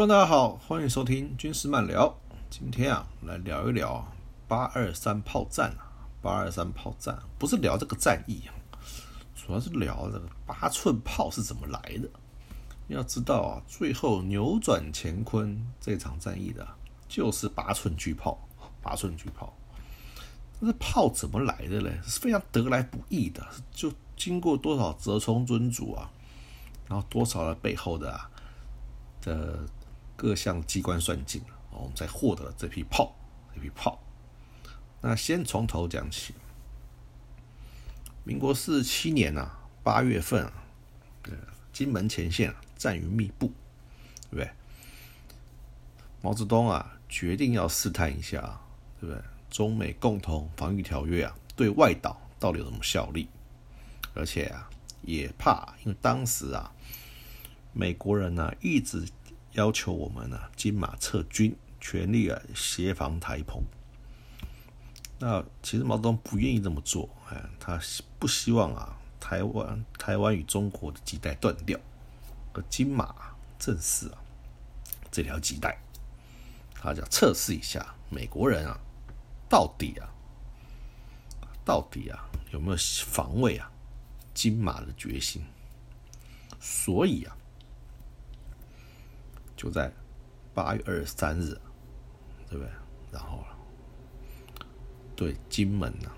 观众大家好，欢迎收听军事漫聊。今天啊，来聊一聊八二三炮战啊。八二三炮战不是聊这个战役啊，主要是聊这个八寸炮是怎么来的。要知道啊，最后扭转乾坤这场战役的，就是八寸巨炮。八寸巨炮，这炮怎么来的嘞？是非常得来不易的，就经过多少折冲尊主啊，然后多少的背后的啊的各项机关算尽，我们才获得了这批炮。这批炮，那先从头讲起。民国四十七年啊，八月份啊，金门前线啊。战云密布，对不对？毛泽东啊，决定要试探一下，对不对？中美共同防御条约啊，对外岛到底有什么效力？而且啊，也怕，因为当时啊，美国人呢一直要求我们呢金马撤军，全力啊协防台澎。那其实毛泽东不愿意这么做，哎，他不希望啊台湾台湾与中国的脐带断掉。而金马正是啊，这条脐带，他想测试一下美国人啊，到底啊，到底啊有没有防卫啊金马的决心？所以啊，就在八月二十三日，对不对？然后对金门啊，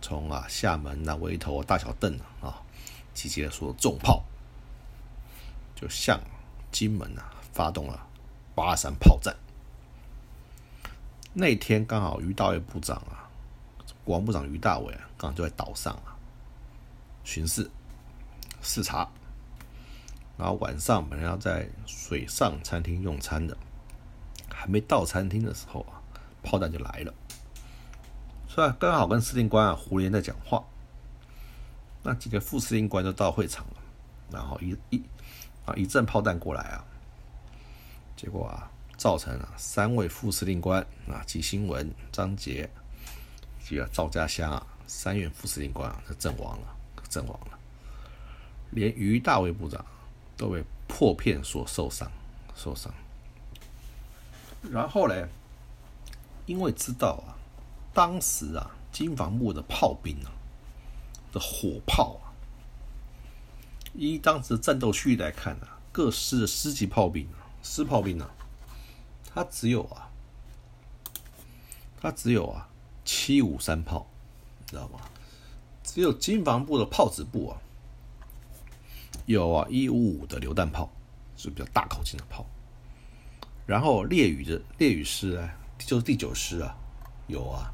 从啊厦门啊、围头啊、大小邓啊，集结了所有重炮。就向金门啊发动了八三炮战。那天刚好于大伟部长啊，国防部长于大伟啊，刚好就在岛上啊巡视视察。然后晚上本来要在水上餐厅用餐的，还没到餐厅的时候啊，炮弹就来了。所以刚好跟司令官啊胡连在讲话，那几个副司令官就到会场了，然后一一。啊！一阵炮弹过来啊，结果啊，造成啊三位副司令官啊，纪新文、张杰以及赵家乡啊三院副司令官啊，阵亡了，阵亡了。连于大卫部长都被破片所受伤，受伤。然后呢，因为知道啊，当时啊，金防部的炮兵啊的火炮啊。依当时的战斗序来看啊，各师的师级炮兵啊，师炮兵啊，他只有啊，他只有啊七五三炮，知道吗？只有金防部的炮子部啊，有啊一五五的榴弹炮，是比较大口径的炮。然后烈屿的烈屿师啊，就是第九师啊，有啊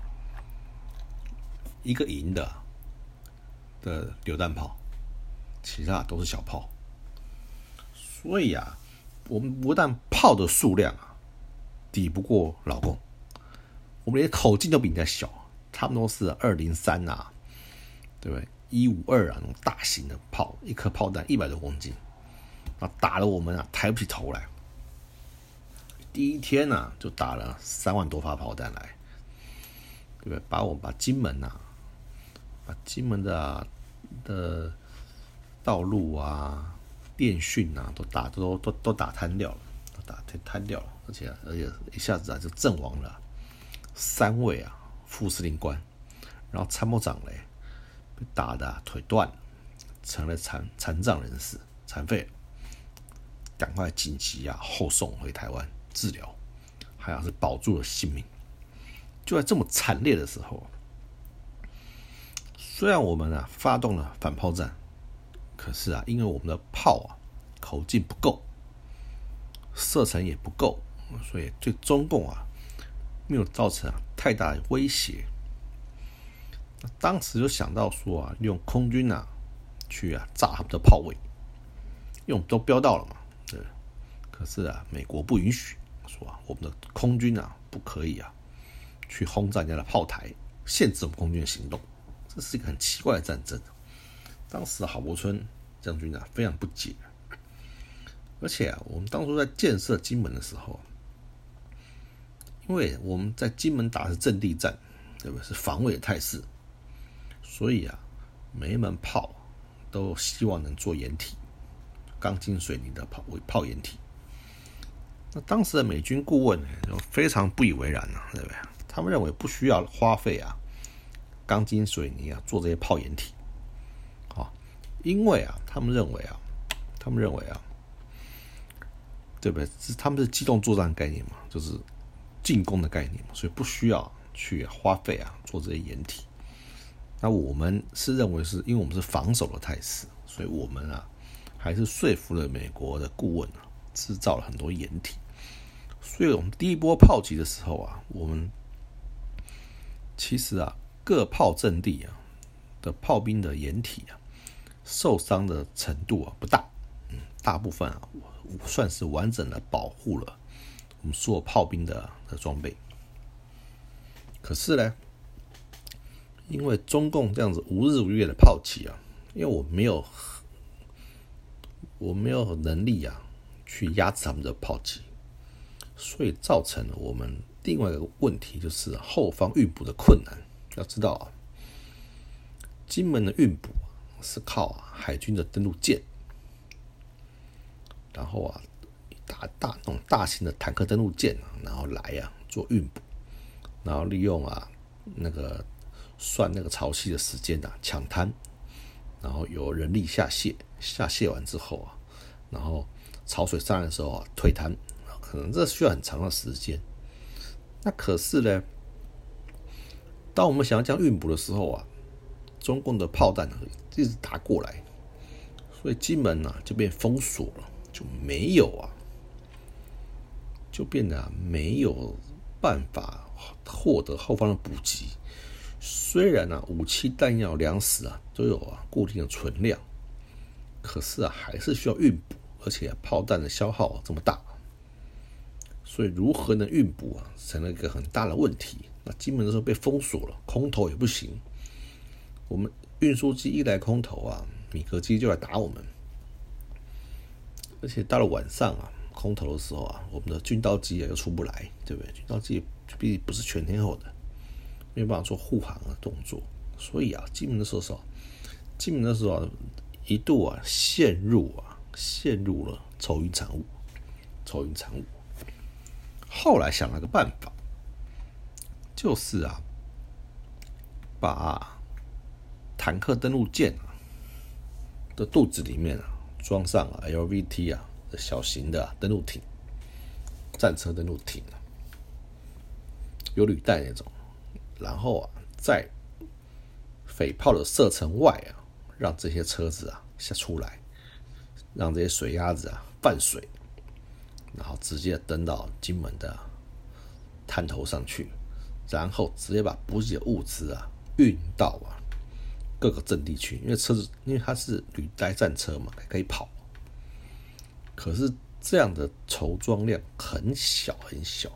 一个营的的榴弹炮。其他都是小炮，所以啊，我们不但炮的数量啊抵不过老公，我们连口径都比人家小，差不多是二零三啊，对不对？一五二啊，那种大型的炮，一颗炮弹一百多公斤，啊，打了我们啊抬不起头来。第一天呢，就打了三万多发炮弹来，对不对？把我们把金门呐，把金门的的。道路啊，电讯啊，都打都都都打瘫掉了，打瘫瘫掉了，而且而且一下子啊就阵亡了三位啊副司令官，然后参谋长嘞被打的腿断了，成了残残障人士，残废，赶快紧急啊后送回台湾治疗，还好是保住了性命。就在这么惨烈的时候，虽然我们啊发动了反炮战。可是啊，因为我们的炮啊口径不够，射程也不够，所以对中共啊没有造成啊太大的威胁。当时就想到说啊，用空军啊去啊炸他们的炮位，因为我们都标到了嘛。对。可是啊，美国不允许，说啊，我们的空军啊不可以啊去轰炸人家的炮台，限制我们空军的行动。这是一个很奇怪的战争。当时郝柏村将军啊非常不解，而且啊，我们当初在建设金门的时候，因为我们在金门打的是阵地战，对不对？是防卫的态势，所以啊，每一门炮都希望能做掩体，钢筋水泥的炮为炮掩体。那当时的美军顾问呢就非常不以为然啊，对不对？他们认为不需要花费啊，钢筋水泥啊做这些炮掩体，啊，因为啊，他们认为啊，他们认为啊。对不对？是他们是机动作战概念嘛，就是进攻的概念嘛，所以不需要去花费啊做这些掩体。那我们是认为是因为我们是防守的态势，所以我们啊还是说服了美国的顾问啊，制造了很多掩体。所以我们第一波炮击的时候啊，我们其实啊各炮阵地啊的炮兵的掩体啊受伤的程度啊不大，嗯，大部分啊。算是完整的保护了我们所有炮兵的的装备。可是呢，因为中共这样子无日无夜的炮击啊，因为我没有我没有能力啊去压制他们的炮击，所以造成了我们另外一个问题，就是后方运补的困难。要知道啊，金门的运补是靠海军的登陆舰。然后啊，大大那种大型的坦克登陆舰，然后来啊做运补，然后利用啊那个算那个潮汐的时间啊抢滩，然后有人力下卸，下卸完之后啊，然后潮水上来的时候啊退滩，可能这需要很长的时间。那可是呢，当我们想要将运补的时候啊，中共的炮弹一直打过来，所以金门呢就被封锁了。就没有啊，就变得没有办法获得后方的补给。虽然呢，武器、弹药、粮食啊都有啊固定的存量，可是啊还是需要运补，而且炮弹的消耗这么大，所以如何能运补啊，成了一个很大的问题。那金门的时候被封锁了，空投也不行。我们运输机一来空投啊，米格机就来打我们。而且到了晚上啊，空投的时候啊，我们的军刀机啊又出不来，对不对？军刀机毕竟不是全天候的，没有办法做护航的动作，所以啊，金门的时候，金门的时候，一度啊陷入啊陷入了愁云惨雾，愁云惨雾。后来想了个办法，就是啊，把坦克登陆舰啊的肚子里面啊。装上了 LVT 啊小型的登陆艇，战车登陆艇啊，有履带那种，然后啊，在匪炮的射程外啊，让这些车子啊下出来，让这些水鸭子啊泛水，然后直接登到金门的滩头上去，然后直接把补给的物资啊运到啊。各个阵地去，因为车子，因为它是履带战车嘛，可以跑。可是这样的筹装量很小很小，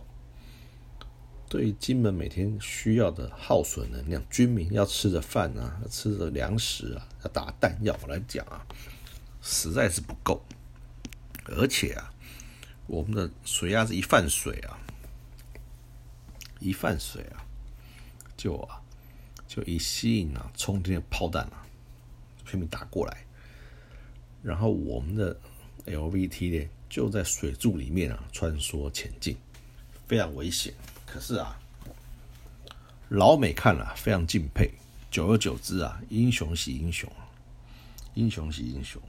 对于金门每天需要的耗损能量，军民要吃的饭啊，要吃的粮食啊，要打弹药来讲啊，实在是不够。而且啊，我们的水压是一泛水啊，一泛水啊，就啊。就一吸引啊，冲天炮弹啊，拼命打过来，然后我们的 LVT 呢就在水柱里面啊穿梭前进，非常危险。可是啊，老美看了非常敬佩，久而久之啊，英雄惜英雄，英雄惜英雄。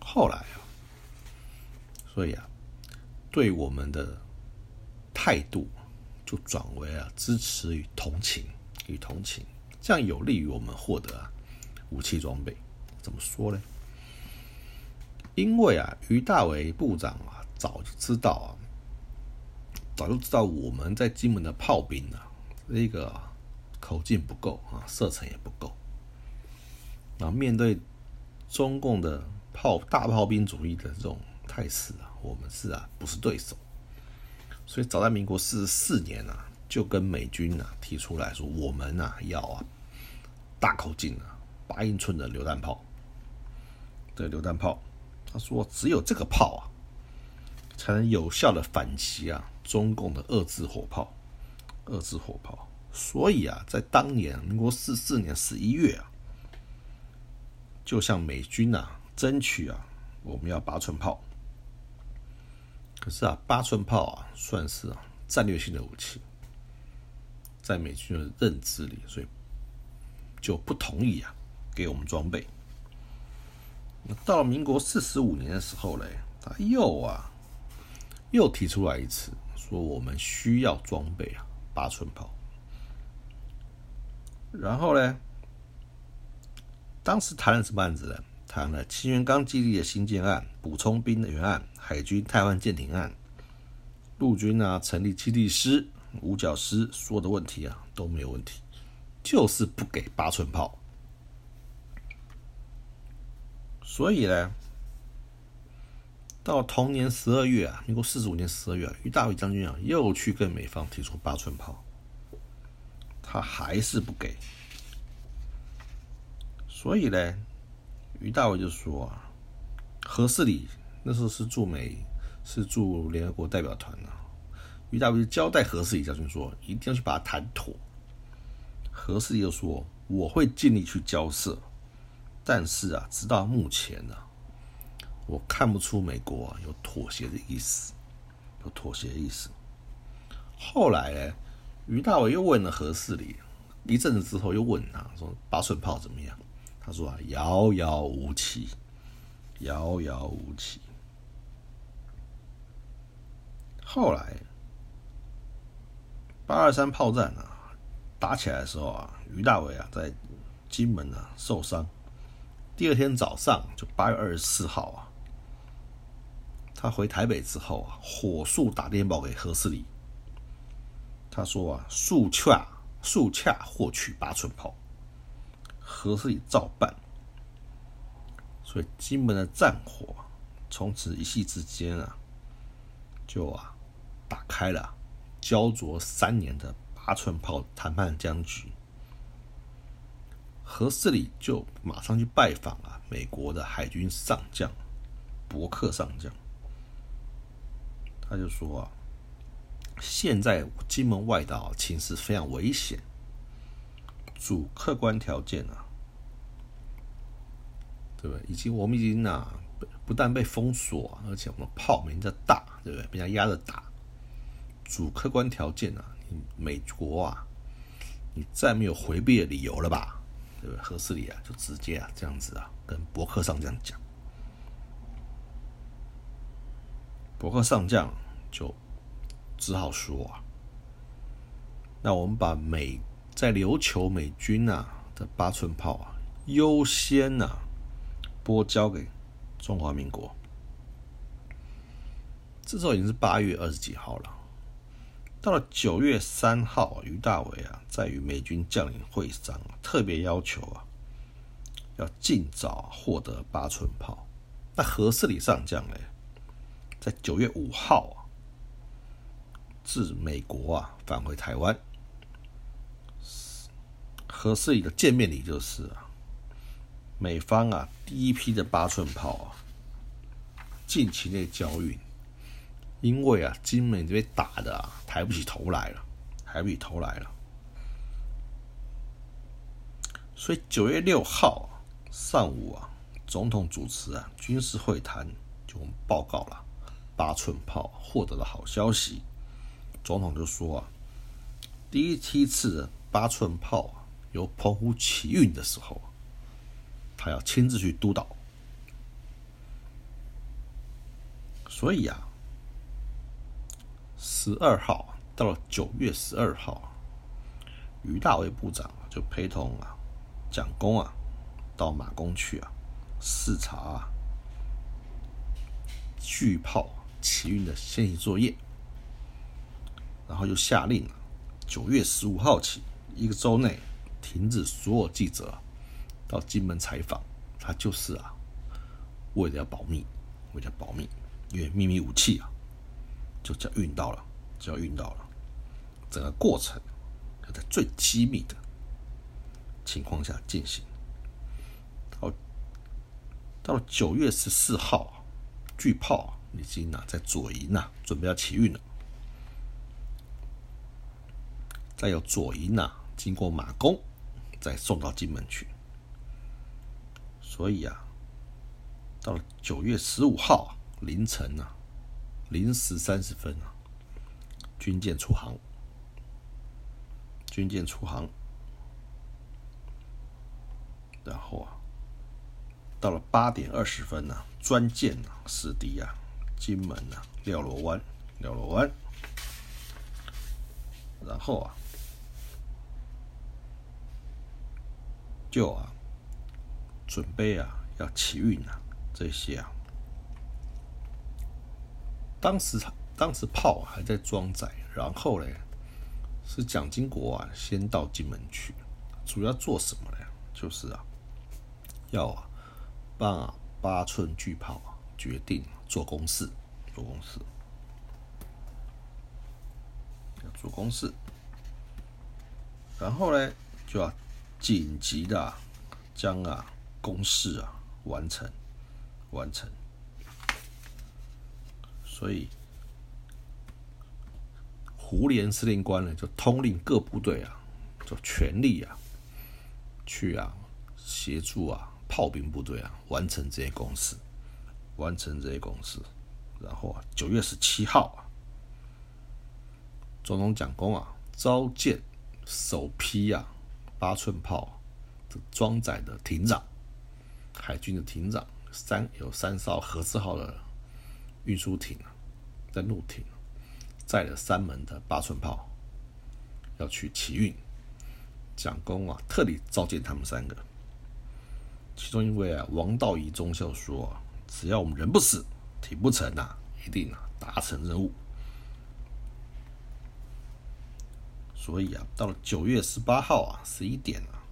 后来啊，所以啊，对我们的态度就转为啊支持与同情。与同情，这样有利于我们获得啊武器装备。怎么说呢？因为啊，于大为部长啊，早就知道啊，早就知道我们在金门的炮兵啊，那个口径不够啊，射程也不够。然后面对中共的炮大炮兵主义的这种态势啊，我们是啊不是对手。所以早在民国四十四年啊。就跟美军啊提出来说，我们啊要啊大口径啊八英寸的榴弹炮，对榴弹炮，他说只有这个炮啊才能有效的反击啊中共的二制火炮，二制火炮。所以啊，在当年民国四四年十一月啊，就向美军啊争取啊，我们要八寸炮。可是啊，八寸炮啊，算是啊战略性的武器，在美军的认知里，所以就不同意啊给我们装备。那到了民国四十五年的时候嘞，他又啊又提出来一次，说我们需要装备啊八寸炮。然后呢，当时谈了什么案子呢？谈了清源岗基地的新建案、补充兵员案、海军汰换舰艇案、陆军啊成立基地师、五角师，所有的问题啊都没有问题，就是不给八寸炮。所以呢，到同年十二月啊，民国四十五年十二月，于大伟将军啊又去跟美方提出八寸炮，他还是不给。所以呢。于大伟就说啊，何世礼那时候是驻美，是驻联合国代表团啊。于大伟就交代何世礼将军说，一定要去把它谈妥。何世礼又说，我会尽力去交涉，但是啊，直到目前呢，我看不出美国啊有妥协的意思，有妥协的意思。后来呢，于大伟又问了何世礼，一阵子之后又问他说，八寸炮怎么样？他说啊，遥遥无期，遥遥无期。后来八二三炮战啊，打起来的时候啊，于大伟啊在金门啊受伤。第二天早上，就八月二十四号啊，他回台北之后啊，火速打电报给何世礼，他说啊，速洽速洽获取八寸炮。何世礼照办，所以金门的战火从此一夕之间啊，就啊打开了焦灼三年的八寸炮谈判僵局。何世礼就马上去拜访了美国的海军上将伯克上将，他就说啊，现在金门外岛情势非常危险，主客观条件啊。对不对？以及我们已经啊，不但被封锁，而且我们炮没人家大，对不对？被人家压着打。主客观条件啊，美国啊，你再没有回避的理由了吧？对不对？何世礼啊，就直接啊这样子啊，跟博客上这样讲。伯克上将就只好说啊，那我们把美在琉球美军啊的八寸炮啊，优先呐。拨交给中华民国，这时候已经是八月二十几号了。到了九月三号，于大伟啊，在与美军将领会商，特别要求啊，要尽早获得八寸炮。那何世礼上将呢，在九月五号啊，自美国啊返回台湾。合适的见面礼就是啊。美方啊，第一批的八寸炮啊，近期内交运，因为啊，金门这边打的啊，抬不起头来了，抬不起头来了，所以九月六号上午啊，总统主持啊军事会谈，就报告了八寸炮获得了好消息，总统就说啊，第一梯次八寸炮由澎湖起运的时候。他要亲自去督导，所以啊，十二号到了九月十二号，于大为部长就陪同啊蒋公啊到马公去啊视察啊巨炮起运的先行作业，然后又下令啊九月十五号起一个周内停止所有记者。到金门采访，他就是啊，为了要保密，为了保密，因为秘密武器啊，就叫运到了，就要运到了，整个过程要在最机密的情况下进行。到到了九月十四号，巨炮已经啊在左营呐，准备要起运了，再由左营呐经过马公，再送到金门去。所以啊，到了九月十五号凌晨啊，零时三十分啊，军舰出航，军舰出航，然后啊，到了八点二十分呢，专舰啊驶敌啊金门啊廖罗湾，廖罗湾，然后啊。就啊，准备啊，要起运啊，这些啊，当时他当时炮还在装载，然后嘞，是蒋经国啊，先到金门去，主要做什么呢？就是啊，要啊，帮啊八寸巨炮啊，决定做公式，做公式，要做公式，然后呢，就要。紧急的将啊公式啊完成完成，所以胡连司令官呢就通令各部队啊，就全力啊去啊协助啊炮兵部队啊完成这些公事，完成这些公事，然后啊九月十七号啊，总统蒋公啊召见首批啊。八寸炮装载的艇长，海军的艇长，三有三艘核四号的运输艇在陆艇，载了三门的八寸炮，要去起运。蒋公啊，特地召见他们三个。其中一位啊，王道仪中校说：“只要我们人不死，艇不沉呐，一定啊达成任务。”所以啊，到了九月十八号啊，十一点啊，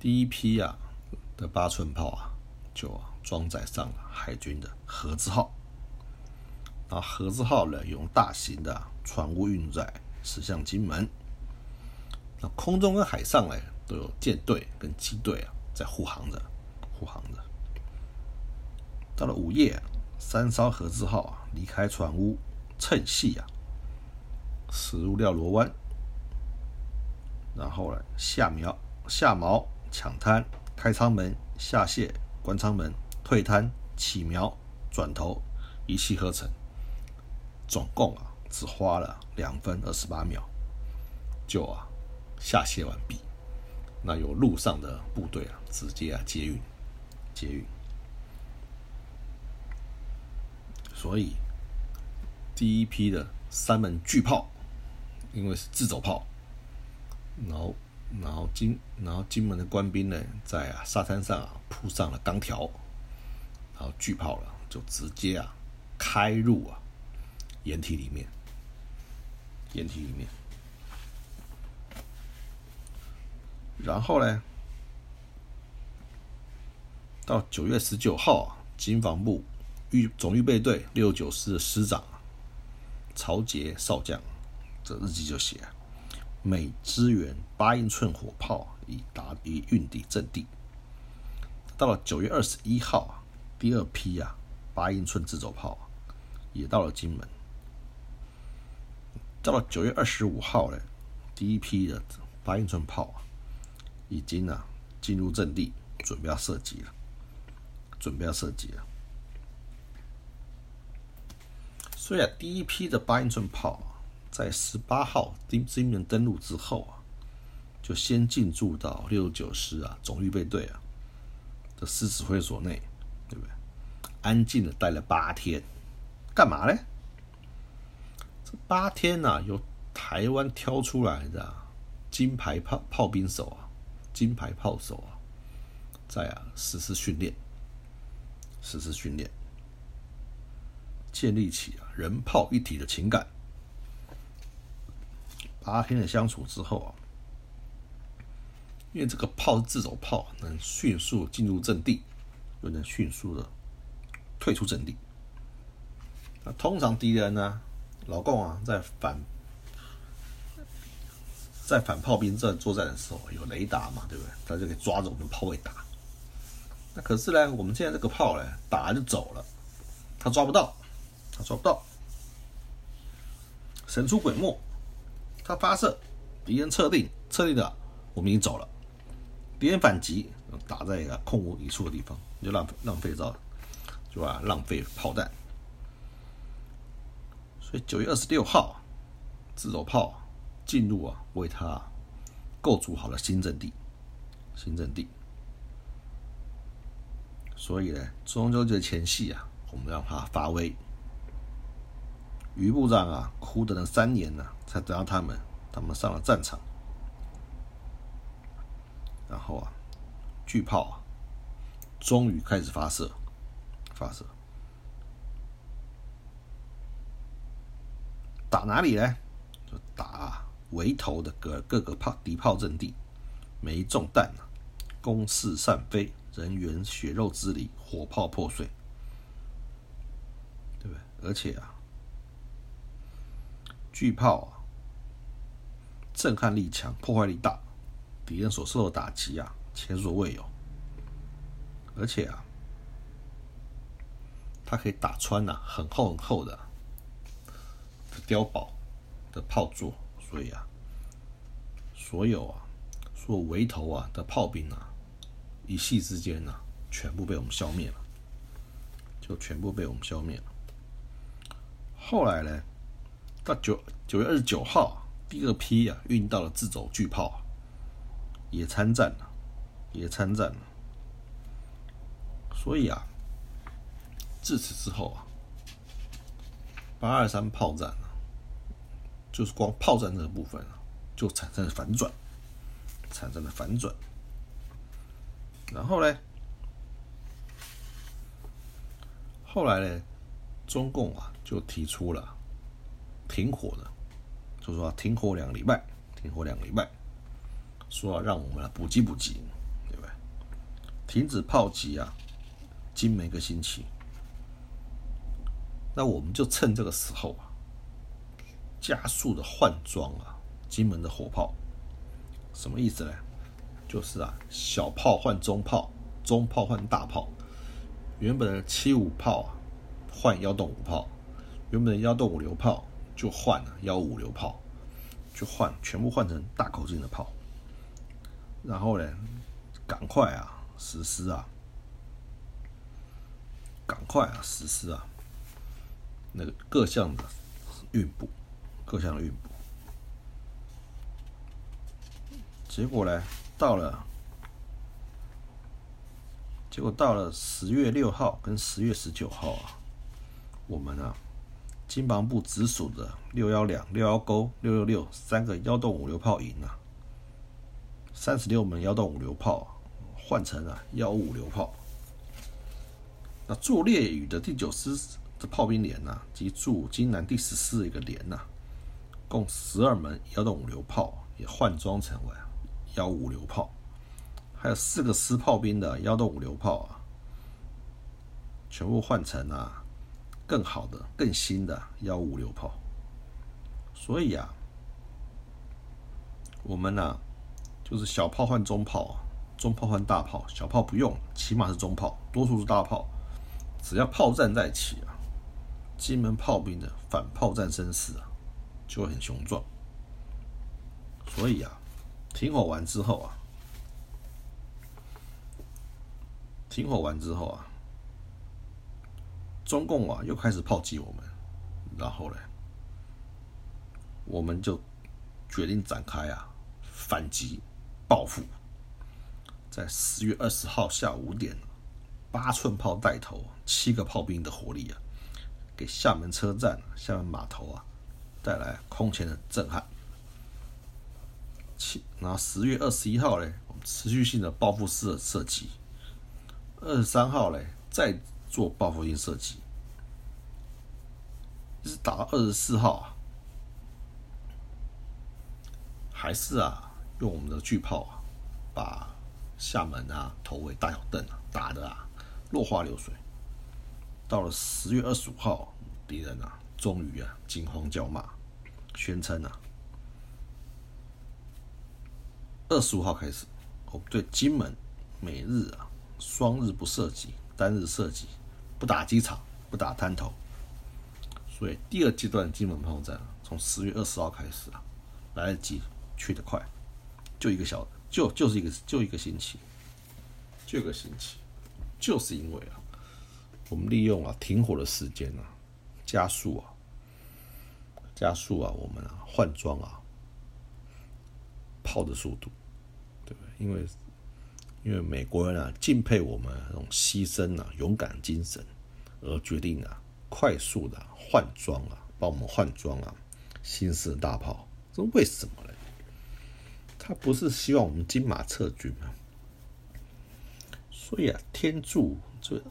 第一批啊的八寸炮啊，就装载上了海军的盒子号。那盒子号呢，用大型的船坞运载驶向金门。那空中跟海上呢，都有舰队跟机队啊在护航着，护航着。到了午夜，三艘盒子号啊离开船坞，趁隙啊。驶入廖罗湾，然后呢，下苗下锚抢滩开舱门下卸关舱门退滩起苗转头一气呵成，总共啊只花了两分二十八秒就啊下卸完毕。那有陆上的部队啊直接啊接运接运，所以第一批的三门巨炮。因为是自走炮，然后，然后金，然后金门的官兵呢，在啊沙滩上啊铺上了钢条，然后巨炮了就直接啊开入啊掩体里面，掩体里面，然后呢，到九月十九号啊，金防部预总预备队六九师的师长曹杰少将。这日记就写，每支援八英寸火炮以达以运抵阵地。到了九月二十一号啊，第二批啊八英寸自走炮也到了金门。到了九月二十五号呢，第一批的八英寸炮啊已经啊进入阵地，准备要射击了，准备要射击了。所以啊，第一批的八英寸炮。在十八号金金门登陆之后啊，就先进驻到六九师啊总预备队啊的师指挥所内，对不对？安静的待了八天，干嘛呢？这八天呢，由台湾挑出来的金牌炮炮兵手啊，金牌炮手啊，在啊实施训练，实施训练，建立起啊人炮一体的情感。八天的相处之后啊，因为这个炮是自走炮，能迅速进入阵地，又能迅速的退出阵地。那通常敌人呢，老共啊，在反在反炮兵阵作战的时候有雷达嘛，对不对？他就可以抓着我们炮位打。那可是呢，我们现在这个炮呢，打就走了，他抓不到，他抓不到，神出鬼没。他发射，敌人撤定，撤定的，我们已经走了。敌人反击，打在一个空无一处的地方，就浪浪费到，就吧？浪费炮弹。所以九月二十六号，自走炮进入啊，为他构筑好了新阵地，新阵地。所以呢，中秋节前夕啊，我们让他发威。余部长啊，苦等了三年呢，才等到他们，他们上了战场。然后啊，巨炮啊，终于开始发射，发射。打哪里呢？就打围头的各各个炮敌炮阵地，没中弹啊，攻势散飞，人员血肉之离，火炮破碎，对不对？而且啊，巨炮啊，震撼力强，破坏力大，敌人所受的打击啊，前所未有。而且啊，它可以打穿呐，很厚很厚的。碉堡的炮座，所以啊，所有啊，所有围头啊的炮兵啊，一夕之间呢，全部被我们消灭了，就全部被我们消灭了。后来呢，到九九月二十九号，第二批啊运到了自走巨炮，也参战了，也参战了。所以啊，自此之后啊，八二三炮战。就是光炮战这个部分啊，就产生了反转，产生了反转。然后呢，后来呢，中共啊就提出了停火的，就说停火两个礼拜，停火两个礼拜，说让我们来补给补给，对不对？停止炮击啊，今每个星期。那我们就趁这个时候啊。加速的换装啊，金门的火炮，什么意思呢？就是啊，小炮换中炮，中炮换大炮。原本的七五炮啊，换幺洞五炮；原本的幺洞五流炮就换了幺五流炮，就换全部换成大口径的炮。然后呢，赶快啊实施啊，赶快啊实施啊，那个各项的运补。各项的运补，结果呢，到了，结果到了十月六号跟十月十九号啊，我们啊，金防部直属的六幺两、六幺勾、六六六三个幺洞五流炮营啊，三十六门幺洞五流炮换成了幺五流炮，那驻烈屿的第九师的炮兵连呐，及驻金南第十四一个连呐。共十二门幺洞五流炮也换装成为幺五流炮，还有四个师炮兵的幺洞五流炮啊，全部换成啊更好的、更新的幺五六炮。所以啊，我们呢就是小炮换中炮，中炮换大炮，小炮不用，起码是中炮，多数是大炮。只要炮战在起啊，金门炮兵的反炮战声势啊。就会很雄壮，所以啊，停火完之后啊，停火完之后啊，中共啊又开始炮击我们，然后呢，我们就决定展开啊反击报复，在十月二十号下午五点，八寸炮带头，七个炮兵的火力啊，给厦门车站、厦门码头啊。带来空前的震撼。七，然后十月二十一号嘞，我们持续性的报复式的射击。二十三号嘞，再做报复性射击，一直打到二十四号啊，还是啊，用我们的巨炮啊，把厦门啊、头尾、大小邓啊打的啊落花流水。到了十月二十五号，敌人啊，终于啊惊慌叫骂。宣称啊，二十五号开始，我们对金门每日啊双日不射击，单日射击，不打机场，不打滩头。所以第二阶段金门炮战从十月二十号开始啊，来得及，去得快，就一个小，就就是一个就一个星期。就一个星期，就是因为啊，我们利用啊停火的时间啊，加速啊，加速啊，我们啊换装啊炮的速度，对不对？因为因为美国人啊敬佩我们那种牺牲啊、勇敢精神，而决定啊快速的换装啊，帮我们换装啊新式大炮，这为什么呢？他不是希望我们金马撤军吗？所以啊，天助这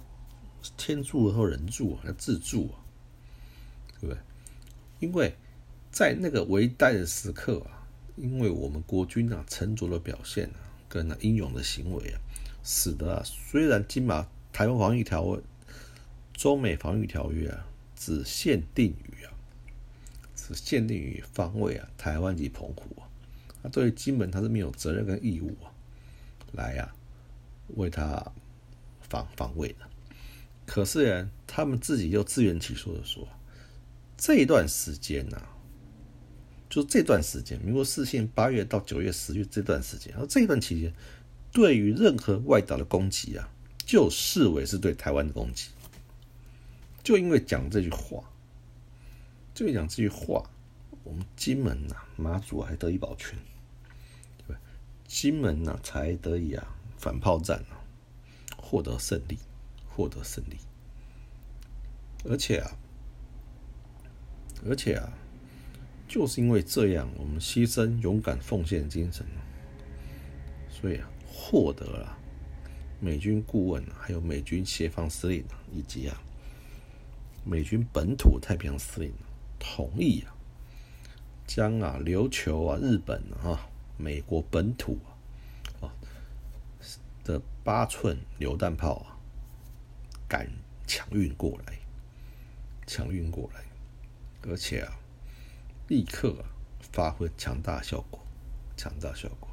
天助和人助啊，要自助啊，对不对？因为在那个危殆的时刻啊，因为我们国军啊沉着的表现啊，跟那英勇的行为啊，使得啊，虽然金马台湾防御条约、中美防御条约啊，只限定于啊，只限定于防卫啊，台湾及澎湖啊，那对于金门他是没有责任跟义务啊，来呀。为他防防卫的，可是呢，他们自己又自圆其说的说，这一段时间呢，就这段时间，民国四线八月到九月十月这段时间，而这一段期间，对于任何外岛的攻击啊，就视为是对台湾的攻击。就因为讲这句话，就讲这句话，我们金门呐、马祖还得以保全，对吧？金门呐才得以啊。反炮战啊，获得胜利，获得胜利。而且啊，而且啊，就是因为这样，我们牺牲、勇敢、奉献精神，所以啊，获得了美军顾问、还有美军协防司令以及啊美军本土太平洋司令同意啊，将啊琉球啊、日本啊、美国本土啊。的八寸榴弹炮啊，敢强运过来，强运过来，而且啊，立刻啊发挥强大效果，强大效果。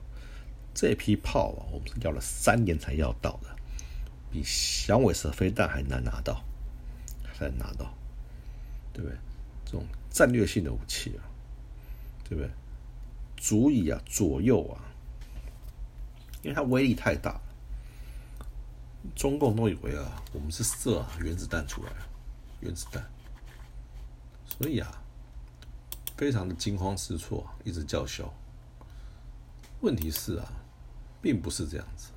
这批炮啊，我们是要了三年才要到的，比响尾蛇飞弹还难拿到，还难拿到，对不对？这种战略性的武器啊，对不对？足以啊左右啊，因为它威力太大了。中共都以为啊，我们是射原子弹出来，原子弹，所以啊，非常的惊慌失措，一直叫嚣。问题是啊，并不是这样子，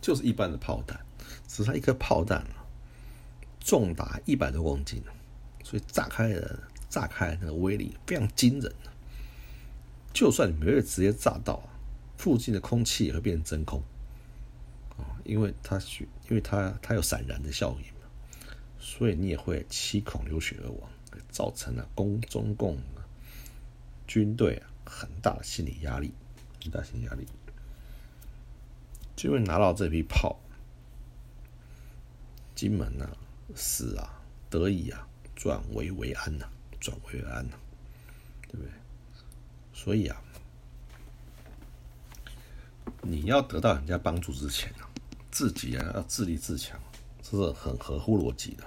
就是一般的炮弹，只是它一颗炮弹啊，重达一百多公斤，所以炸开的炸开那个威力非常惊人。就算你没有直接炸到，附近的空气也会变成真空啊。因为它血，因为它它有散燃的效应，所以你也会七孔流血而亡，造成了公中共军队啊很大的心理压力，很大心理压力。就会拿到这批炮，金门呐死啊得以啊转危为安呐，转危为安呐，对不对？所以啊，你要得到人家帮助之前啊。自己啊，要自立自强，这是很合乎逻辑的，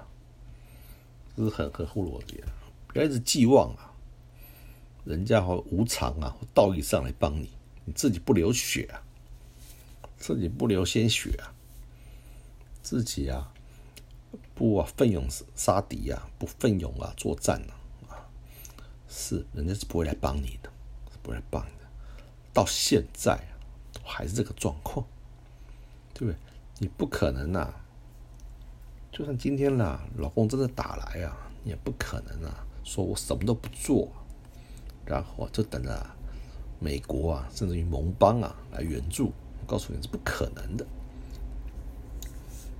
这是很合乎逻辑的。不要一直寄望啊，人家或无偿啊，道义上来帮你，你自己不流血啊，自己不流鲜血啊，自己啊不啊奋勇杀敌啊，不奋勇啊作战啊，啊，是人家是不会来帮你的，是不会来帮你的。到现在啊，还是这个状况，对不对？你不可能呐！就算今天啦，老公真的打来啊，也不可能啊，说我什么都不做，然后就等着美国啊，甚至于盟邦啊来援助。我告诉你是不可能的，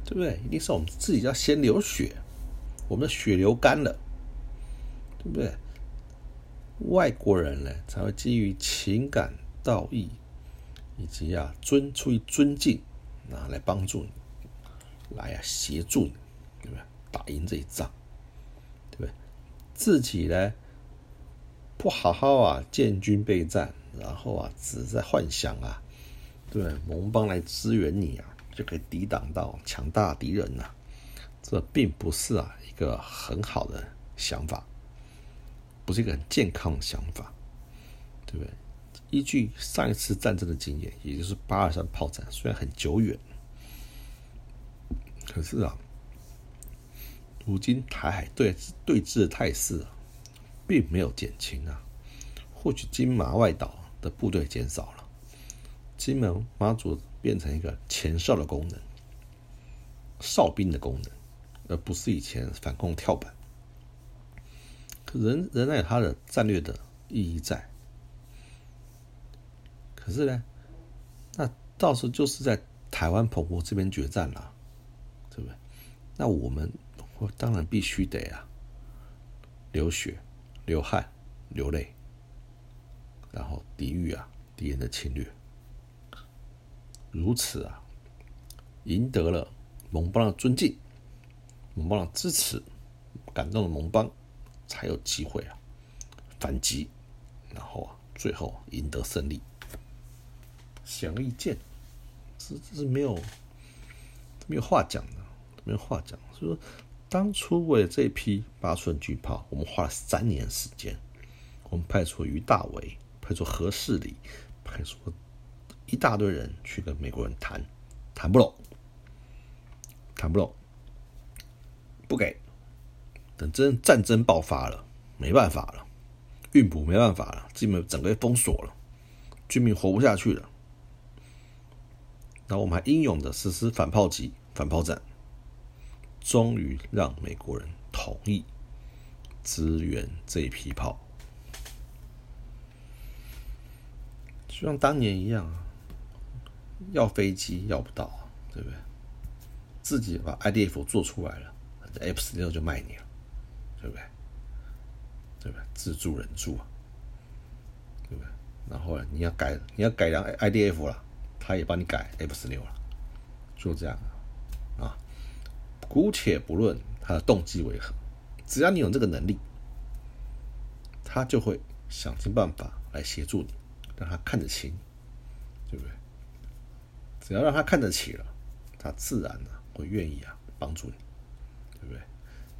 对不对？一定是我们自己要先流血，我们的血流干了，对不对？外国人呢才会基于情感、道义以及啊尊出于尊敬。啊来帮助你，来啊，协助你，对不对？打赢这一仗，对不对？自己呢，不好好啊，建军备战，然后啊，只在幻想啊，对盟邦来支援你啊，就可以抵挡到强大敌人呐。这并不是啊一个很好的想法，不是一个很健康的想法，对不对？依据上一次战争的经验，也就是八二三炮战，虽然很久远，可是啊，如今台海对对峙的态势啊，并没有减轻啊。或许金马外岛的部队减少了，金门马祖变成一个前哨的功能，哨兵的功能，而不是以前反攻跳板。可仍仍然有它的战略的意义在。可是呢，那到时候就是在台湾澎湖这边决战了，对不对？那我们当然必须得啊，流血、流汗、流泪。然后抵御啊敌人的侵略，如此啊，赢得了盟邦的尊敬，盟邦的支持，感动了盟邦，才有机会啊反击，然后啊最后赢得胜利。显而易见，这这是没有没有话讲的，没有话讲。所以说，当初为了这批八寸巨炮，我们花了三年时间，我们派出于大为。派出何世礼，派出一大堆人去跟美国人谈，谈不拢，谈不拢，不给。等真战争爆发了，没办法了，运补没办法了，基本整个封锁了，居民活不下去了。那我们还英勇的实施反炮击、反炮战，终于让美国人同意支援这一批炮。就像当年一样啊，要飞机要不到，对不对？自己把 IDF 做出来了，F 十六就卖你了，对不对？对不对？自助人助啊，对不对？然后呢你要改，你要改良 IDF 了，他也帮你改 F 十六了，就这样。姑且不论他的动机为何，只要你有这个能力，他就会想尽办法来协助你。让他看得起你，对不对？只要让他看得起了，他自然呢会愿意啊帮助你，对不对？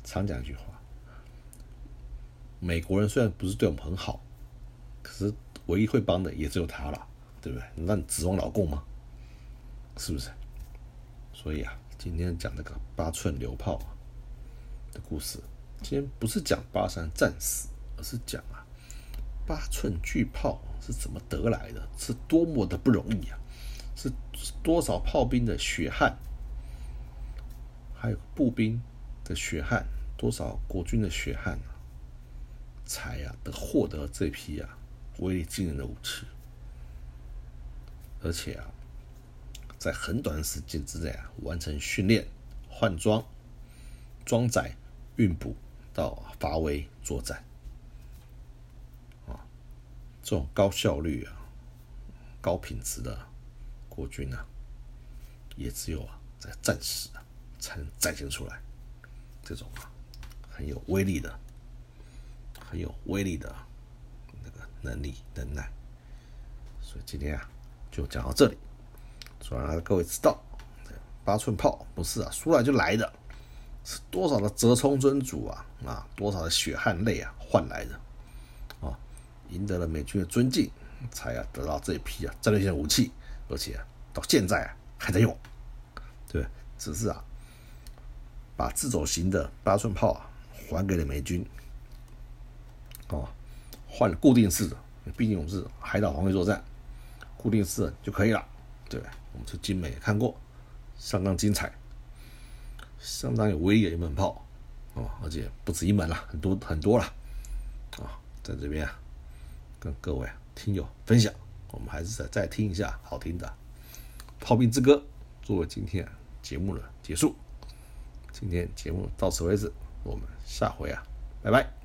常讲一句话，美国人虽然不是对我们很好，可是唯一会帮的也只有他了，对不对？那你指望老共吗？是不是？所以啊，今天讲那个八寸榴炮的故事，今天不是讲八山战死，而是讲啊。八寸巨炮是怎么得来的？是多么的不容易啊！是多少炮兵的血汗，还有步兵的血汗，多少国军的血汗啊，才呀得获得这批啊威力惊人的武器，而且啊，在很短时间之内啊完成训练、换装、装载、运补到发威作战。啊这种高效率啊、高品质的国军啊，也只有啊在战时啊才能展现出来这种啊很有威力的、很有威力的那个能力能耐。所以今天啊就讲到这里，说让各位知道，八寸炮不是啊输来就来的，是多少的折冲尊主啊啊，多少的血汗泪啊换来的。啊。赢得了美军的尊敬，才啊得到这一批啊战略性武器，而且到现在啊还在用，对，只是啊把自走型的八寸炮啊还给了美军，哦，换了固定式的，毕竟我们是海岛防卫作战，固定式就可以了，对，我们去精美看过，相当精彩，相当有威力的一门炮，哦，而且不止一门了，很多很多了，啊，在这边啊。跟各位听友分享，我们还是再再听一下好听的《炮兵之歌》，作为今天节目的结束。今天节目到此为止，我们下回啊，拜拜。